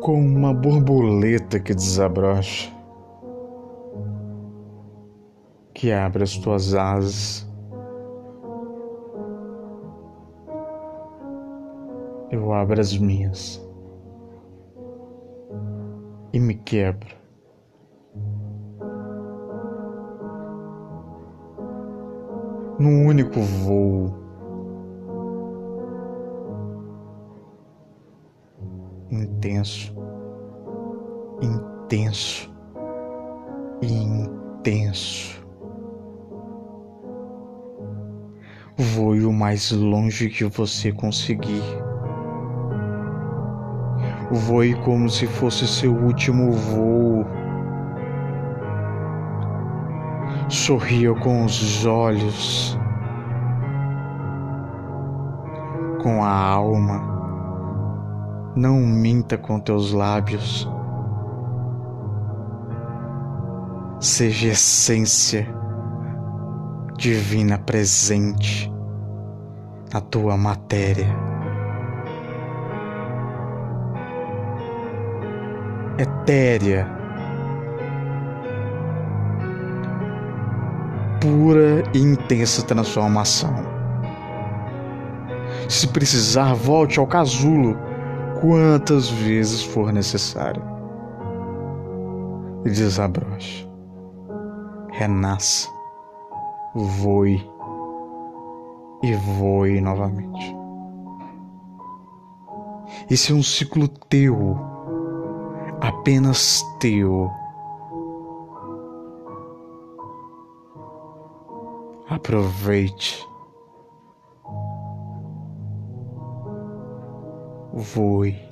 como uma borboleta que desabrocha, que abre as tuas asas. Eu abro as minhas e me quebro. Num único voo. Intenso, intenso e intenso. Voe o mais longe que você conseguir. Voe como se fosse seu último voo. Sorria com os olhos, com a alma. Não minta com teus lábios. Seja essência divina presente na tua matéria. etérea, pura e intensa transformação. Se precisar, volte ao casulo quantas vezes for necessário. E desabroche, renasça, voe e voe novamente. Esse é um ciclo teu apenas teu. Aproveite. Voe.